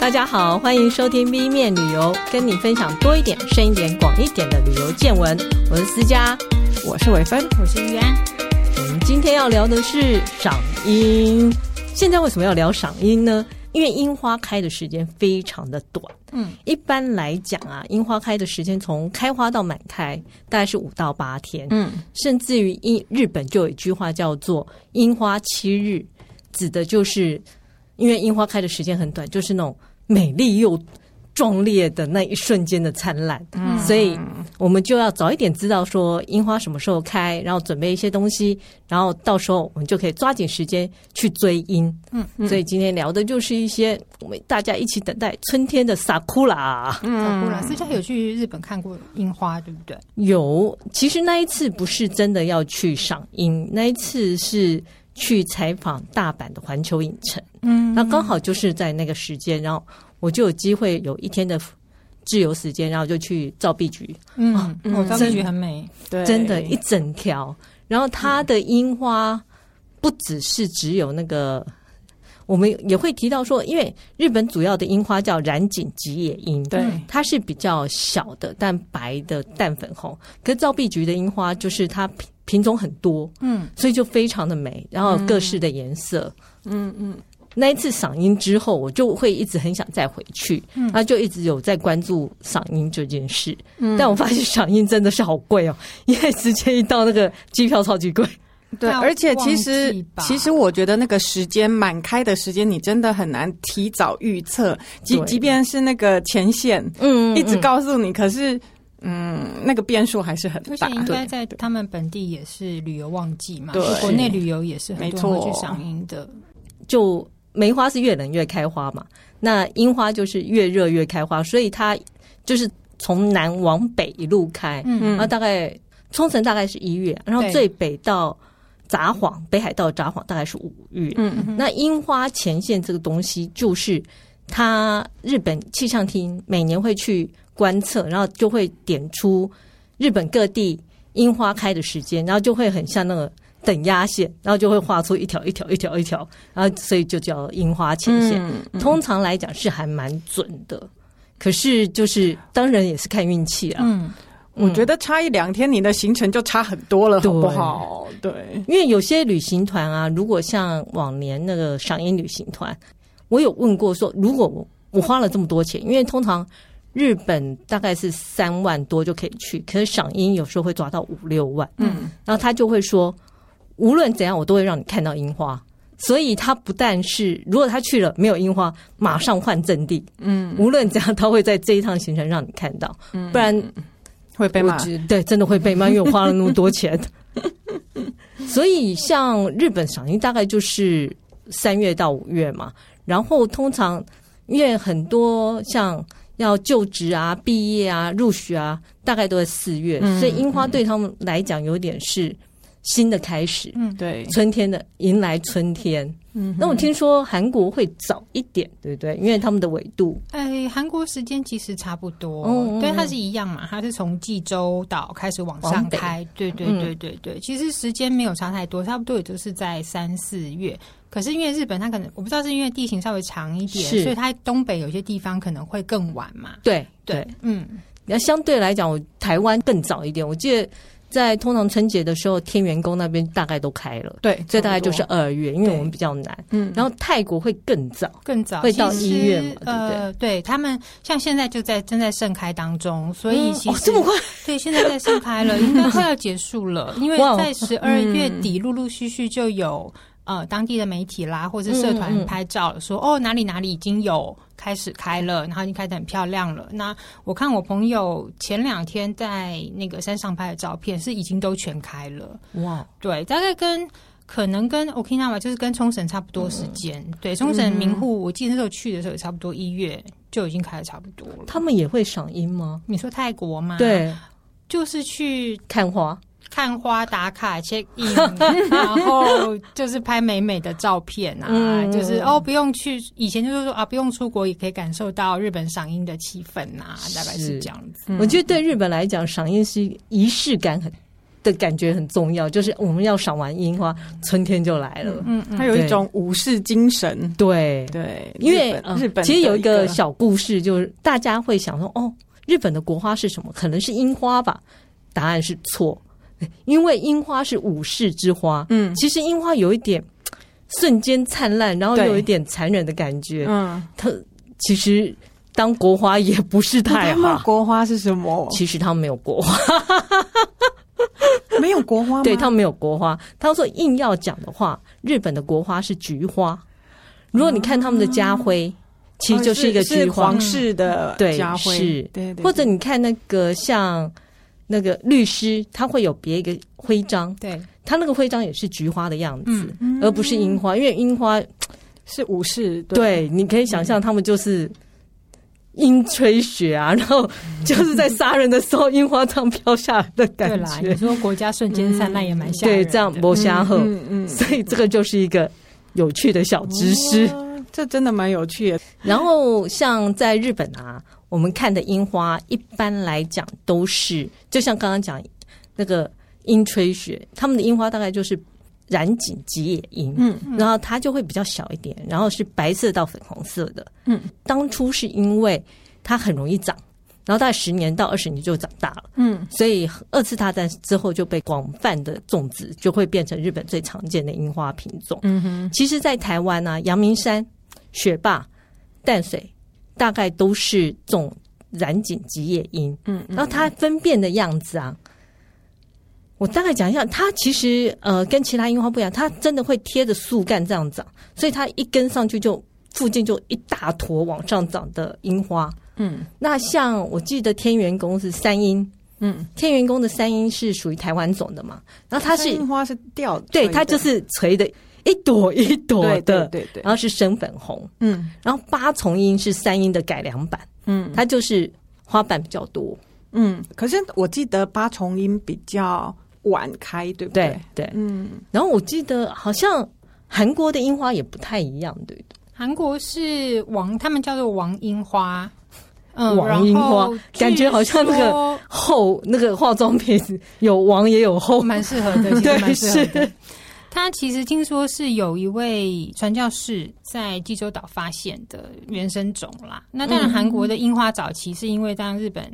大家好，欢迎收听 B 面旅游，跟你分享多一点、深一点、广一点的旅游见闻。我是思佳，我是伟芬，我是玉安。我们今天要聊的是赏樱。现在为什么要聊赏樱呢？因为樱花开的时间非常的短。嗯，一般来讲啊，樱花开的时间从开花到满开大概是五到八天。嗯，甚至于日日本就有一句话叫做“樱花七日”，指的就是因为樱花开的时间很短，就是那种。美丽又壮烈的那一瞬间的灿烂，嗯，所以我们就要早一点知道说樱花什么时候开，然后准备一些东西，然后到时候我们就可以抓紧时间去追樱。嗯，所以今天聊的就是一些我们大家一起等待春天的 Sakura。嗯，Sakura，思佳有去日本看过樱花，对不对？有，其实那一次不是真的要去赏樱，那一次是去采访大阪的环球影城。嗯，那刚好就是在那个时间，然后我就有机会有一天的自由时间，然后就去造币局。嗯，哦，造币局很美，对，真的，一整条。然后它的樱花不只是只有那个，我们也会提到说，因为日本主要的樱花叫染井吉野樱，对，它是比较小的，但白的淡粉红。可是造币局的樱花就是它品品种很多，嗯，所以就非常的美，然后各式的颜色，嗯嗯。那一次赏樱之后，我就会一直很想再回去，嗯，那就一直有在关注赏樱这件事。嗯，但我发现赏樱真的是好贵哦，因为时间一到，那个机票超级贵。对，而且其实其实我觉得那个时间满开的时间，你真的很难提早预测。即即便是那个前线，嗯，一直告诉你，可是，嗯，那个变数还是很大。而且应该在他们本地也是旅游旺季嘛，对，国内旅游也是很多人会去赏樱的，就。梅花是越冷越开花嘛，那樱花就是越热越开花，所以它就是从南往北一路开，嗯，然后大概冲绳大概是一月，然后最北到札幌，北海道札幌大概是五月，嗯嗯。那樱花前线这个东西，就是它日本气象厅每年会去观测，然后就会点出日本各地樱花开的时间，然后就会很像那个。等压线，然后就会画出一条一条一条一条，然后所以就叫樱花前线。嗯嗯、通常来讲是还蛮准的，可是就是当然也是看运气啊。嗯，我觉得差一两天，你的行程就差很多了，好不好？对，因为有些旅行团啊，如果像往年那个赏樱旅行团，我有问过说，如果我我花了这么多钱，因为通常日本大概是三万多就可以去，可是赏樱有时候会抓到五六万，嗯，然后他就会说。无论怎样，我都会让你看到樱花。所以他不但是，如果他去了没有樱花，马上换阵地。嗯，无论怎样，他会在这一趟行程让你看到，不然会被骂。对，真的会被骂，因为我花了那么多钱。所以像日本赏樱大概就是三月到五月嘛，然后通常因为很多像要就职啊、毕业啊、入学啊，大概都在四月，所以樱花对他们来讲有点是。新的开始，嗯，对，春天的迎来春天，嗯，那我听说韩国会早一点，对不对？因为他们的纬度，哎，韩国时间其实差不多，嗯，对，它是一样嘛，它是从济州岛开始往上开，对，对，对，对，对，其实时间没有差太多，差不多也就是在三四月。可是因为日本它可能我不知道是因为地形稍微长一点，所以它东北有些地方可能会更晚嘛，对，对，嗯，那相对来讲，我台湾更早一点，我记得。在通常春节的时候，天元宫那边大概都开了，对，所以大概就是二月，因为我们比较难，嗯，然后泰国会更早，更早，会到一月嘛，呃、对不对？对他们，像现在就在正在盛开当中，所以其实、嗯哦、这么快，对，现在在盛开了，应该快要结束了，因为在十二月底陆陆续续就有。呃，当地的媒体啦，或者是社团拍照说，哦，哪里哪里已经有开始开了，然后已经开得很漂亮了。那我看我朋友前两天在那个山上拍的照片，是已经都全开了。哇，对，大概跟可能跟 Okinawa 就是跟冲绳差不多时间。嗯、对，冲绳名护，我记得那时候去的时候也差不多一月就已经开的差不多了。他们也会赏樱吗？你说泰国吗？对，就是去看花。看花打卡 check in，然后就是拍美美的照片啊，嗯、就是哦不用去，以前就是说啊不用出国也可以感受到日本赏樱的气氛啊，大概是这样子。我觉得对日本来讲，赏樱是仪式感很的感觉很重要，就是我们要赏完樱花，春天就来了。嗯嗯，它有一种武士精神。对对，因为日本其实有一个小故事，就是大家会想说，哦，日本的国花是什么？可能是樱花吧？答案是错，因为樱花是武士之花。嗯，其实樱花有一点瞬间灿烂，然后又有一点残忍的感觉。嗯，它其实当国花也不是太好。国花是什么？其实他们没有国花。没有国花吗？对，他们没有国花。他说硬要讲的话，日本的国花是菊花。如果你看他们的家徽，其实就是一个菊花，皇室的家徽。是，对对。或者你看那个像那个律师，他会有别一个徽章，对，他那个徽章也是菊花的样子，而不是樱花，因为樱花是武士。对，你可以想象他们就是。樱吹雪啊，然后就是在杀人的时候，樱花这样飘下来的感觉。对啦，你说国家瞬间灿烂也蛮吓人。对，这样磨瞎后，嗯嗯，所以这个就是一个有趣的小知识。哦，这真的蛮有趣的。然后像在日本啊，我们看的樱花一般来讲都是，就像刚刚讲那个樱吹雪，他们的樱花大概就是。染井吉野樱，嗯，然后它就会比较小一点，然后是白色到粉红色的，嗯，当初是因为它很容易长，然后大概十年到二十年就长大了，嗯，所以二次大战之后就被广泛的种植，就会变成日本最常见的樱花品种。嗯哼，其实，在台湾呢、啊，阳明山、雪霸、淡水大概都是种染井吉野樱，嗯，然后它分辨的样子啊。我大概讲一下，它其实呃跟其他樱花不一样，它真的会贴着树干这样长，所以它一根上去就附近就一大坨往上长的樱花。嗯，那像我记得天元宫是三樱，嗯，天元宫的三樱是属于台湾种的嘛，然后它是樱花是吊，对，它就是垂的一朵一朵的，对对，对对，然后是深粉红，嗯，然后八重樱是三樱的改良版，嗯，它就是花瓣比较多，嗯，可是我记得八重樱比较。晚开对不对？对，对。嗯。然后我记得好像韩国的樱花也不太一样，对的。韩国是王，他们叫做王樱花，嗯，王樱花，感觉好像那个厚那个化妆品有王也有后，蛮适合的，对，蛮其实听说是有一位传教士在济州岛发现的原生种啦。那当然，韩国的樱花早期是因为当日本。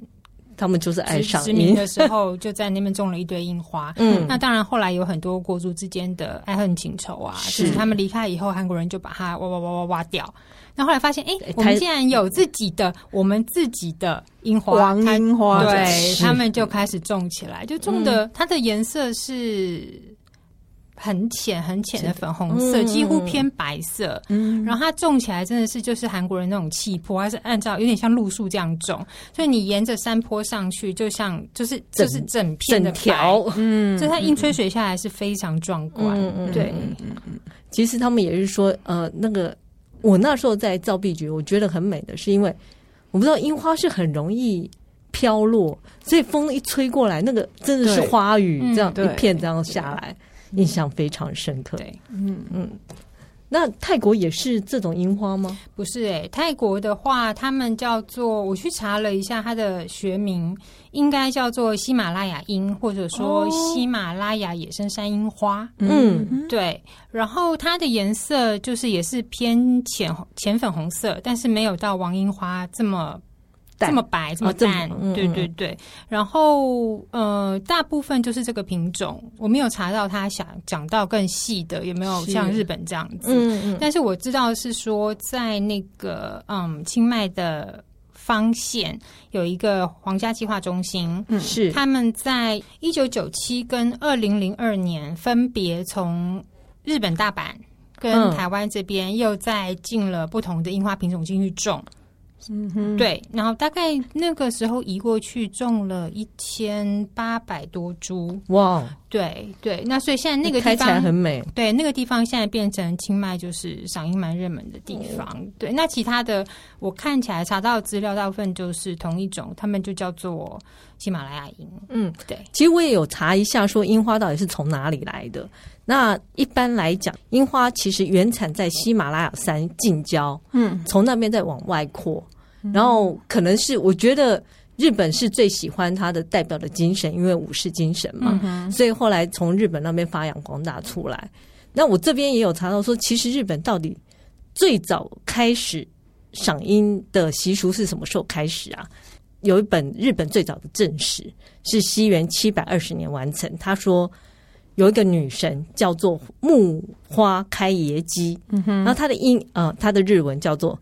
他们就是爱上殖民的时候，就在那边种了一堆樱花。嗯，那当然后来有很多国族之间的爱恨情仇啊。是他们离开以后，韩国人就把它挖挖挖挖挖掉。那后来发现，哎、欸，我们竟然有自己的我们自己的樱花，黄樱花，对，他们就开始种起来，就种的它的颜色是。很浅很浅的粉红色，几乎偏白色。嗯，然后它种起来真的是就是韩国人那种气魄，还是按照有点像路树这样种。所以你沿着山坡上去，就像就是就是整片的条，嗯，就它硬吹水下来是非常壮观。嗯对，其实他们也是说，呃，那个我那时候在造币局，我觉得很美的是因为我不知道樱花是很容易飘落，所以风一吹过来，那个真的是花雨这样一片这样下来。印象非常深刻。对，嗯嗯，那泰国也是这种樱花吗？不是诶、欸，泰国的话，他们叫做我去查了一下，它的学名应该叫做喜马拉雅樱，或者说喜马拉雅野生山樱花。嗯，对。然后它的颜色就是也是偏浅浅粉红色，但是没有到王樱花这么。这么白，这么淡，哦、对对对。然后，呃，大部分就是这个品种，我没有查到他想讲到更细的，有没有像日本这样子？嗯嗯。但是我知道是说，在那个嗯清迈的方县有一个皇家计划中心，嗯，是他们在一九九七跟二零零二年分别从日本大阪跟台湾这边又再进了不同的樱花品种进去种。嗯哼，对，然后大概那个时候移过去种了一千八百多株，哇，对对，那所以现在那个地方很美，对，那个地方现在变成清迈就是赏樱蛮热门的地方，嗯、对，那其他的我看起来查到资料大部分就是同一种，他们就叫做喜马拉雅樱，嗯，对，其实我也有查一下，说樱花到底是从哪里来的。那一般来讲，樱花其实原产在喜马拉雅山近郊，嗯，从那边再往外扩，然后可能是我觉得日本是最喜欢他的代表的精神，因为武士精神嘛，嗯、所以后来从日本那边发扬光大出来。那我这边也有查到说，其实日本到底最早开始赏樱的习俗是什么时候开始啊？有一本日本最早的正史是西元七百二十年完成。他说有一个女神叫做木花开耶姬，然后她的英呃她的日文叫做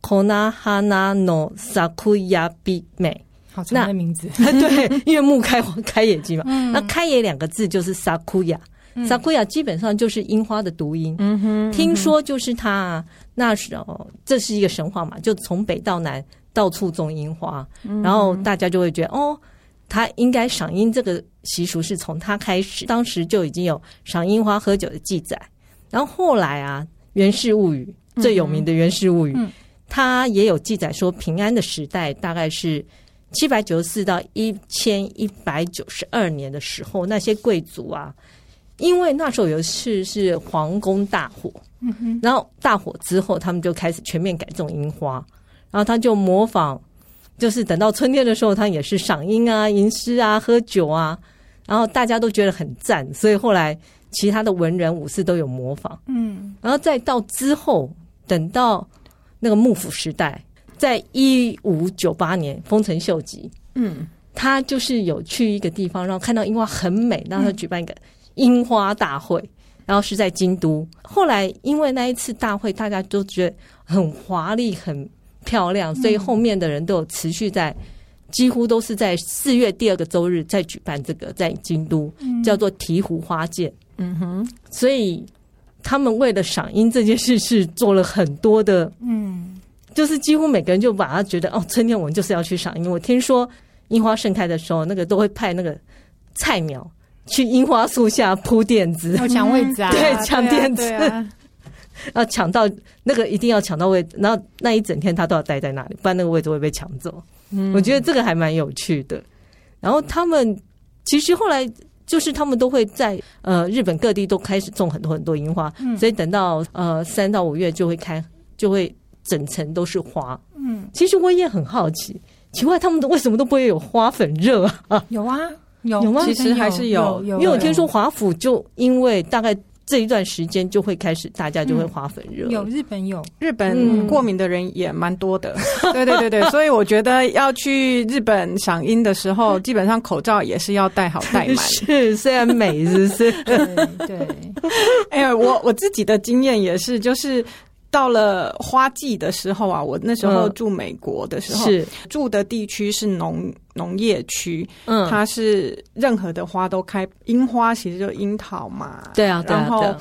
Konohana no Sakuyabime。好长的名字，对，因为木开开野鸡嘛，嗯、那开野两个字就是 sakuya，sakuya、嗯、基本上就是樱花的读音。嗯哼，听说就是他那时候这是一个神话嘛，就从北到南到处种樱花，嗯、然后大家就会觉得哦，他应该赏樱这个习俗是从他开始，当时就已经有赏樱花喝酒的记载。然后后来啊，《源氏物语》最有名的《源氏物语》，他也有记载说，平安的时代大概是。七百九十四到一千一百九十二年的时候，那些贵族啊，因为那时候有一次是皇宫大火，嗯哼，然后大火之后，他们就开始全面改种樱花，然后他就模仿，就是等到春天的时候，他也是赏樱啊、吟诗啊、喝酒啊，然后大家都觉得很赞，所以后来其他的文人武士都有模仿，嗯，然后再到之后，等到那个幕府时代。在一五九八年，丰臣秀吉，嗯，他就是有去一个地方，然后看到樱花很美，然后他举办一个樱花大会，嗯、然后是在京都。后来因为那一次大会，大家都觉得很华丽、很漂亮，所以后面的人都有持续在，几乎都是在四月第二个周日在举办这个，在京都叫做醍醐花见。嗯哼，所以他们为了赏樱这件事，是做了很多的，嗯。就是几乎每个人就把它觉得哦，春天我们就是要去赏樱。我听说樱花盛开的时候，那个都会派那个菜鸟去樱花树下铺垫子，要抢位置啊，对，抢垫子，要抢到那个一定要抢到位置，然后那一整天他都要待在那里，不然那个位置会被抢走。嗯，我觉得这个还蛮有趣的。然后他们其实后来就是他们都会在呃日本各地都开始种很多很多樱花，所以等到呃三到五月就会开，就会。整层都是花，嗯，其实我也很好奇，奇怪他们都为什么都不会有花粉热啊？有啊，有有吗？其实还是有，有，因为我听说华府就因为大概这一段时间就会开始，大家就会花粉热。有日本有日本过敏的人也蛮多的，对对对对，所以我觉得要去日本赏樱的时候，基本上口罩也是要戴好戴满。是，虽然美，是不是？对，哎呀，我我自己的经验也是，就是。到了花季的时候啊，我那时候住美国的时候，嗯、是。住的地区是农农业区，嗯，它是任何的花都开，樱花其实就樱桃嘛，对啊，然后对啊。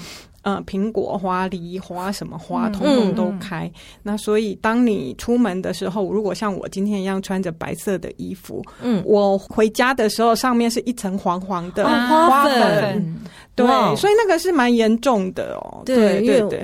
嗯，苹果花、梨花什么花，通通都开。嗯、那所以当你出门的时候，如果像我今天一样穿着白色的衣服，嗯，我回家的时候上面是一层黄黄的花粉，花粉。对，所以那个是蛮严重的哦，对对对。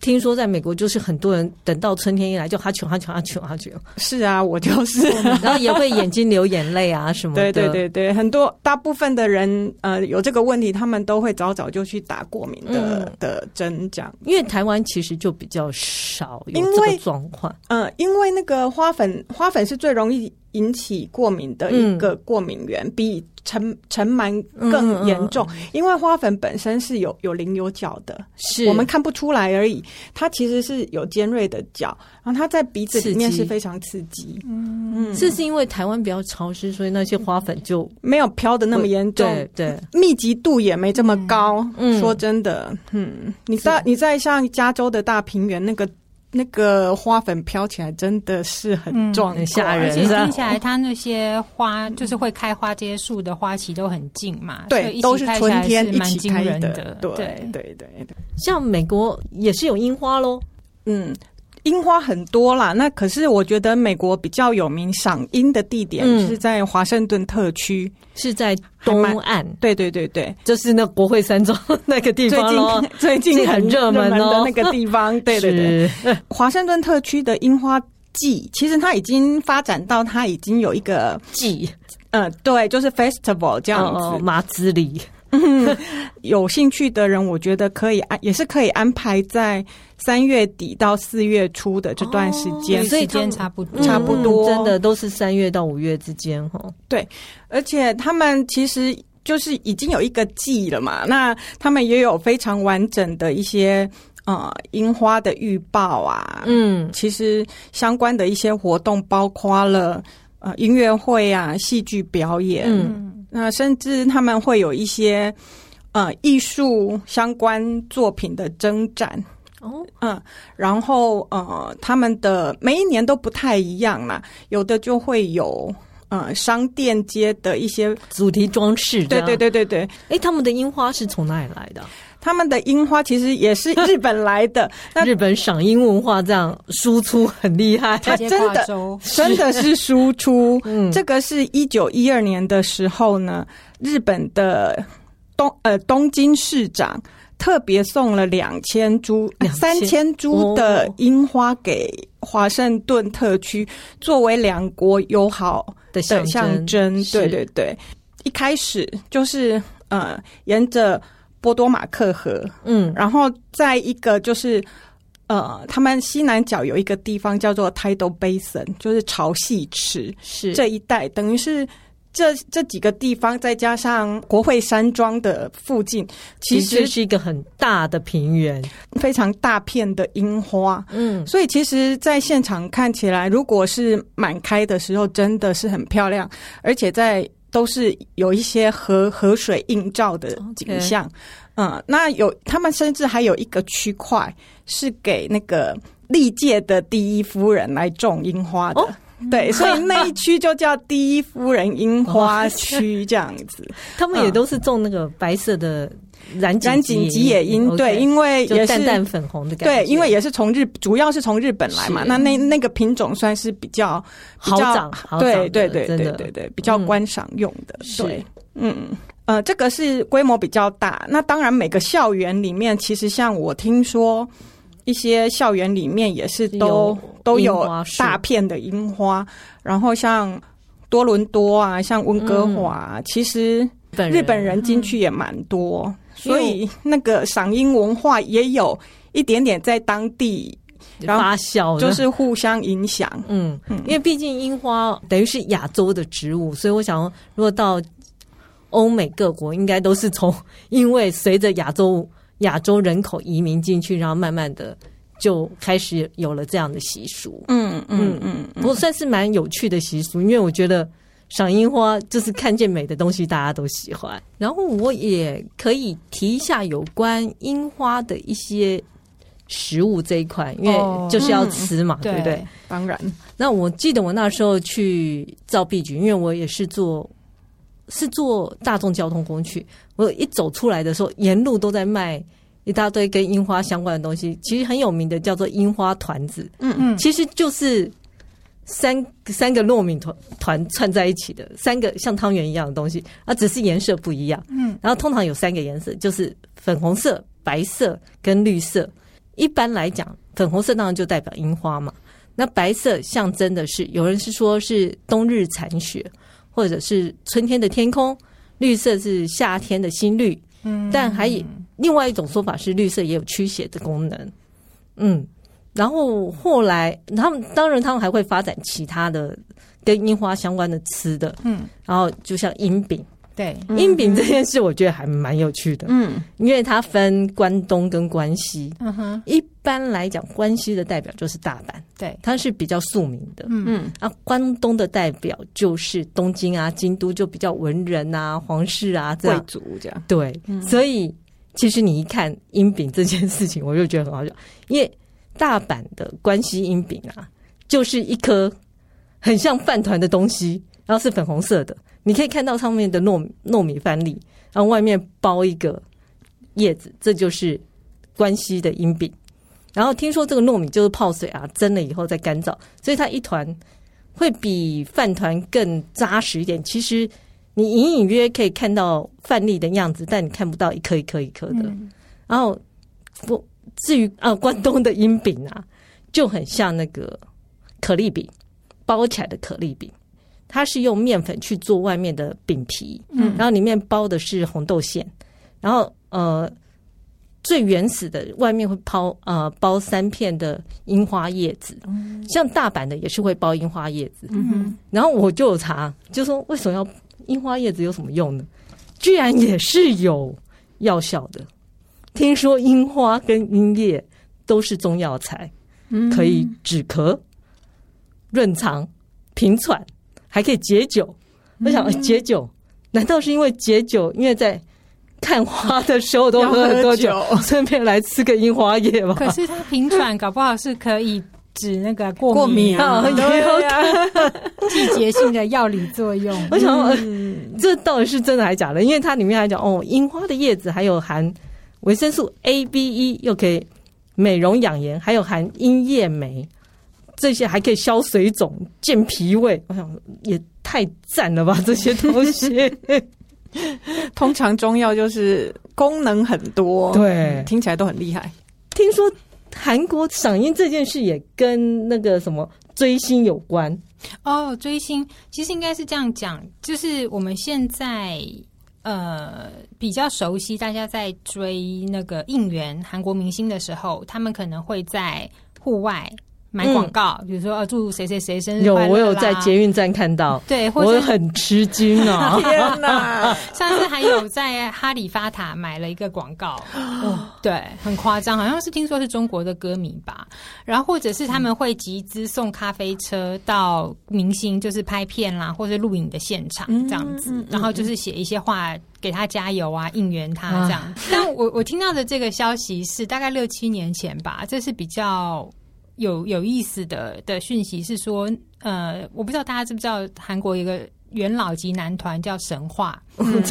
听说在美国就是很多人等到春天一来就哈啾哈啾哈啾哈啾。是啊，我就是，然后也会眼睛流眼泪啊什么的。对对对对，很多大部分的人呃有这个问题，他们都会早早就去打过敏的、嗯、的针，这样。因为台湾其实就比较少有这个状况。嗯、呃，因为那个花粉，花粉是最容易引起过敏的一个过敏源，嗯、比。尘尘螨更严重，嗯嗯、因为花粉本身是有有鳞有角的，是我们看不出来而已。它其实是有尖锐的角，然后它在鼻子里面是非常刺激。嗯嗯，这是因为台湾比较潮湿，所以那些花粉就没有飘的那么严重。对，对密集度也没这么高。嗯，说真的，嗯，你在你在像加州的大平原那个。那个花粉飘起来真的是很壮、很吓人，而且听起来它那些花就是会开花，这些树的花期都很近嘛，对，都是春天一起开的，对对对对。像美国也是有樱花喽，嗯。樱花很多啦，那可是我觉得美国比较有名赏樱的地点是在华盛顿特区，嗯，是在东岸。对对对对，就是那国会山庄那个地方最近 最近很热门的那个地方。对对对，是。华盛顿特区的樱花季，其实它已经发展到它已经有一个季，嗯，对，就是 festival 这样子，马子里。嗯，有兴趣的人，我觉得可以安，也是可以安排在三月底到四月初的这段时间，哦、所以时间差不多，差不多，真的都是三月到五月之间哈。对，而且他们其实就是已经有一个季了嘛，那他们也有非常完整的一些呃樱花的预报啊，嗯，其实相关的一些活动包括了呃音乐会啊、戏剧表演，嗯。那甚至他们会有一些呃艺术相关作品的征展哦，嗯，然后呃他们的每一年都不太一样啦，有的就会有呃商店街的一些主题装饰，对对对对对。哎，他们的樱花是从哪里来的？他们的樱花其实也是日本来的，那日本赏樱文化这样输出很厉害，它真的真的是输出。嗯，这个是一九一二年的时候呢。日本的东呃东京市长特别送了两千株、三千株的樱花给华盛顿特区，作为两国友好的象征。对对对，一开始就是呃沿着波多马克河，嗯，然后在一个就是呃他们西南角有一个地方叫做 Tidal Basin，就是潮汐池，是。这一带等于是。这这几个地方，再加上国会山庄的附近，其实，其实是一个很大的平原，非常大片的樱花。嗯，所以其实，在现场看起来，如果是满开的时候，真的是很漂亮，而且在都是有一些河河水映照的景象。嗯，那有他们甚至还有一个区块是给那个历届的第一夫人来种樱花的。哦对，所以那一区就叫第一夫人樱花 区这样子。他们也都是种那个白色的染染井吉野樱，对，因为也是淡淡粉红的感觉。对，因为也是从日，主要是从日本来嘛。那那那个品种算是比较好长，对对对对对对，比较观赏用的。对，嗯呃，这个是规模比较大。那当然，每个校园里面，其实像我听说。一些校园里面也是都有都有大片的樱花，然后像多伦多啊，像温哥华，嗯、其实日本人进去也蛮多，嗯、所以那个赏樱文化也有一点点在当地发酵，就是互相影响。嗯，因为毕竟樱花等于是亚洲的植物，所以我想，如果到欧美各国，应该都是从因为随着亚洲。亚洲人口移民进去，然后慢慢的就开始有了这样的习俗。嗯嗯嗯，不过算是蛮有趣的习俗，因为我觉得赏樱花就是看见美的东西，大家都喜欢。然后我也可以提一下有关樱花的一些食物这一块，因为就是要吃嘛，对不对？当然。那我记得我那时候去造币局，因为我也是做。是做大众交通工具，我一走出来的时候，沿路都在卖一大堆跟樱花相关的东西。其实很有名的叫做樱花团子，嗯嗯，其实就是三三个糯米团团串在一起的三个像汤圆一样的东西，啊，只是颜色不一样，嗯，然后通常有三个颜色，就是粉红色、白色跟绿色。一般来讲，粉红色当然就代表樱花嘛，那白色象征的是，有人是说是冬日残雪。或者是春天的天空，绿色是夏天的新绿，嗯，但还有另外一种说法是绿色也有驱邪的功能，嗯，然后后来他们当然他们还会发展其他的跟樱花相关的吃的，嗯，然后就像樱饼。对，樱饼这件事我觉得还蛮有趣的，嗯，因为它分关东跟关西，嗯哼，一般来讲，关西的代表就是大阪，对，它是比较庶民的，嗯。嗯，啊，关东的代表就是东京啊、京都，就比较文人啊、皇室啊这样，贵族这样，对，所以其实你一看樱饼这件事情，我就觉得很好笑，因为大阪的关西阴饼啊，就是一颗很像饭团的东西，然后是粉红色的。你可以看到上面的糯糯米饭粒，然后外面包一个叶子，这就是关西的阴饼。然后听说这个糯米就是泡水啊，蒸了以后再干燥，所以它一团会比饭团更扎实一点。其实你隐隐约约可以看到饭粒的样子，但你看不到一颗一颗一颗的。嗯、然后不至于啊，关东的樱饼啊，就很像那个可丽饼包起来的可丽饼。它是用面粉去做外面的饼皮，嗯，然后里面包的是红豆馅，然后呃，最原始的外面会包呃包三片的樱花叶子，嗯，像大阪的也是会包樱花叶子，嗯哼，然后我就有查，就说为什么要樱花叶子有什么用呢？居然也是有药效的，听说樱花跟樱叶都是中药材，嗯，可以止咳、润肠、平喘。还可以解酒，我想解酒，难道是因为解酒？因为在看花的时候都喝很多酒，顺便来吃个樱花叶吗？可是它平喘，搞不好是可以止那个过敏啊，过敏啊，季节性的药理作用。我想说，这到底是真的还是假的？因为它里面还讲哦，樱花的叶子还有含维生素 A、B、E，又可以美容养颜，还有含阴叶酶。这些还可以消水肿、健脾胃，我想也太赞了吧！这些东西，通常中药就是功能很多，对，听起来都很厉害。听说韩国赏樱这件事也跟那个什么追星有关哦。追星其实应该是这样讲，就是我们现在呃比较熟悉，大家在追那个应援韩国明星的时候，他们可能会在户外。买广告，比如说呃，祝谁谁谁生日。有，我有在捷运站看到，对，我很吃惊哦！天哪，上次还有在哈利法塔买了一个广告，哦，对，很夸张，好像是听说是中国的歌迷吧。然后或者是他们会集资送咖啡车到明星，就是拍片啦，或者录影的现场这样子，然后就是写一些话给他加油啊，应援他这样。但我我听到的这个消息是大概六七年前吧，这是比较。有有意思的的讯息是说，呃，我不知道大家知不知道，韩国一个元老级男团叫神话，嗯、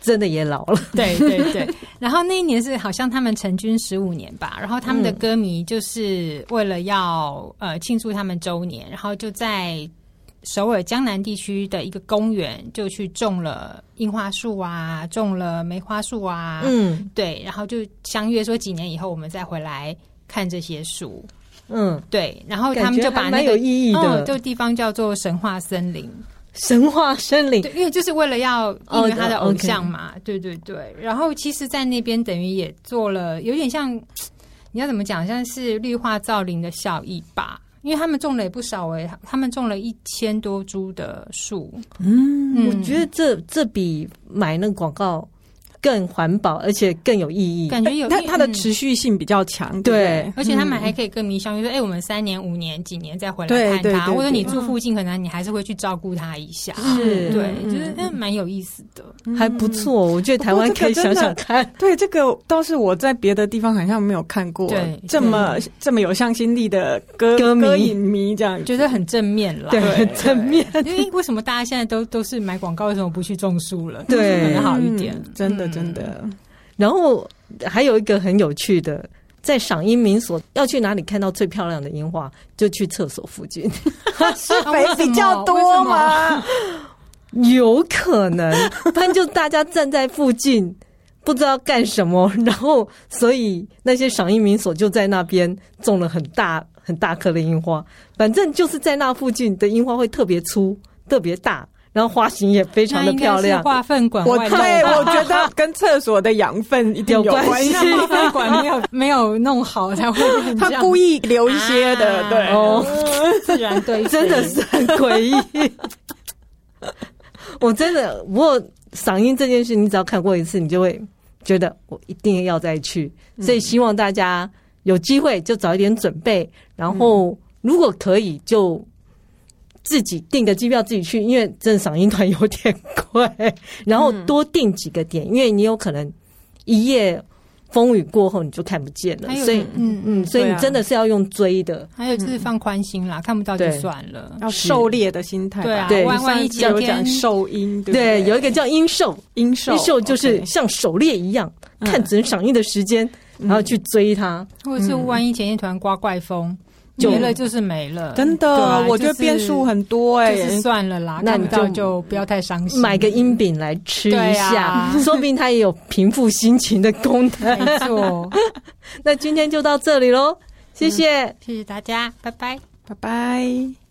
真的也老了。对对对。然后那一年是好像他们成军十五年吧，然后他们的歌迷就是为了要呃庆祝他们周年，然后就在首尔江南地区的一个公园就去种了樱花树啊，种了梅花树啊，嗯，对，然后就相约说几年以后我们再回来看这些树。嗯，对，然后他们就把那个有意义的、嗯、这个地方叫做神话森林，神话森林，对，因为就是为了要应援他的偶像嘛，哦、对对对。然后其实，在那边等于也做了有点像，你要怎么讲，像是绿化造林的效益吧？因为他们种了也不少哎、欸，他们种了一千多株的树。嗯，嗯我觉得这这比买那个广告。更环保，而且更有意义，感觉有它它的持续性比较强，对，而且他们还可以跟迷相约说，哎、我们三年、五年、几年再回来看他，或者你住附近，可能你还是会去照顾他一下，是，对，就是蛮有意思的，还不错。我觉得台湾可以想想看，对，这个倒是我在别的地方好像没有看过，对，这么这么有向心力的歌歌迷。歌影迷这样，觉得很正面了，对，很正面。因为为什么大家现在都都是买广告，为什么不去种树了？对，可能好一点，真的。真的，然后还有一个很有趣的，在赏樱民所要去哪里看到最漂亮的樱花，就去厕所附近，是肥比较多吗？有可能，不然就大家站在附近不知道干什么，然后所以那些赏樱民所就在那边种了很大很大颗的樱花，反正就是在那附近的樱花会特别粗、特别大。然后花型也非常的漂亮，化粪管我对，我觉得跟厕所的养分一定有关系。化粪管没有没有弄好才会他故意留一些的，啊、对哦，自然对，真的是很诡异。我真的，不过嗓音这件事，你只要看过一次，你就会觉得我一定要再去。所以希望大家有机会就早一点准备，然后如果可以就。自己订个机票自己去，因为真的赏樱团有点贵，然后多订几个点，嗯、因为你有可能一夜风雨过后你就看不见了，所以嗯。嗯，所以你真的是要用追的。还有就是放宽心啦，嗯、看不到就算了，要狩猎的心态。对啊，对。万万一前天兽樱，对，对，有一个叫鹰兽，鹰兽，鹰兽就是像狩猎一样，嗯、看准赏樱的时间，然后去追它，或者是万一前一团刮怪风。没了就是没了，真的，啊、我觉得变数很多哎、欸，算了啦，那你就就不要太伤心，买个阴饼来吃一下，啊、说不定它也有平复心情的功能。没错，那今天就到这里喽，谢谢，嗯、谢谢大家，拜拜，拜拜。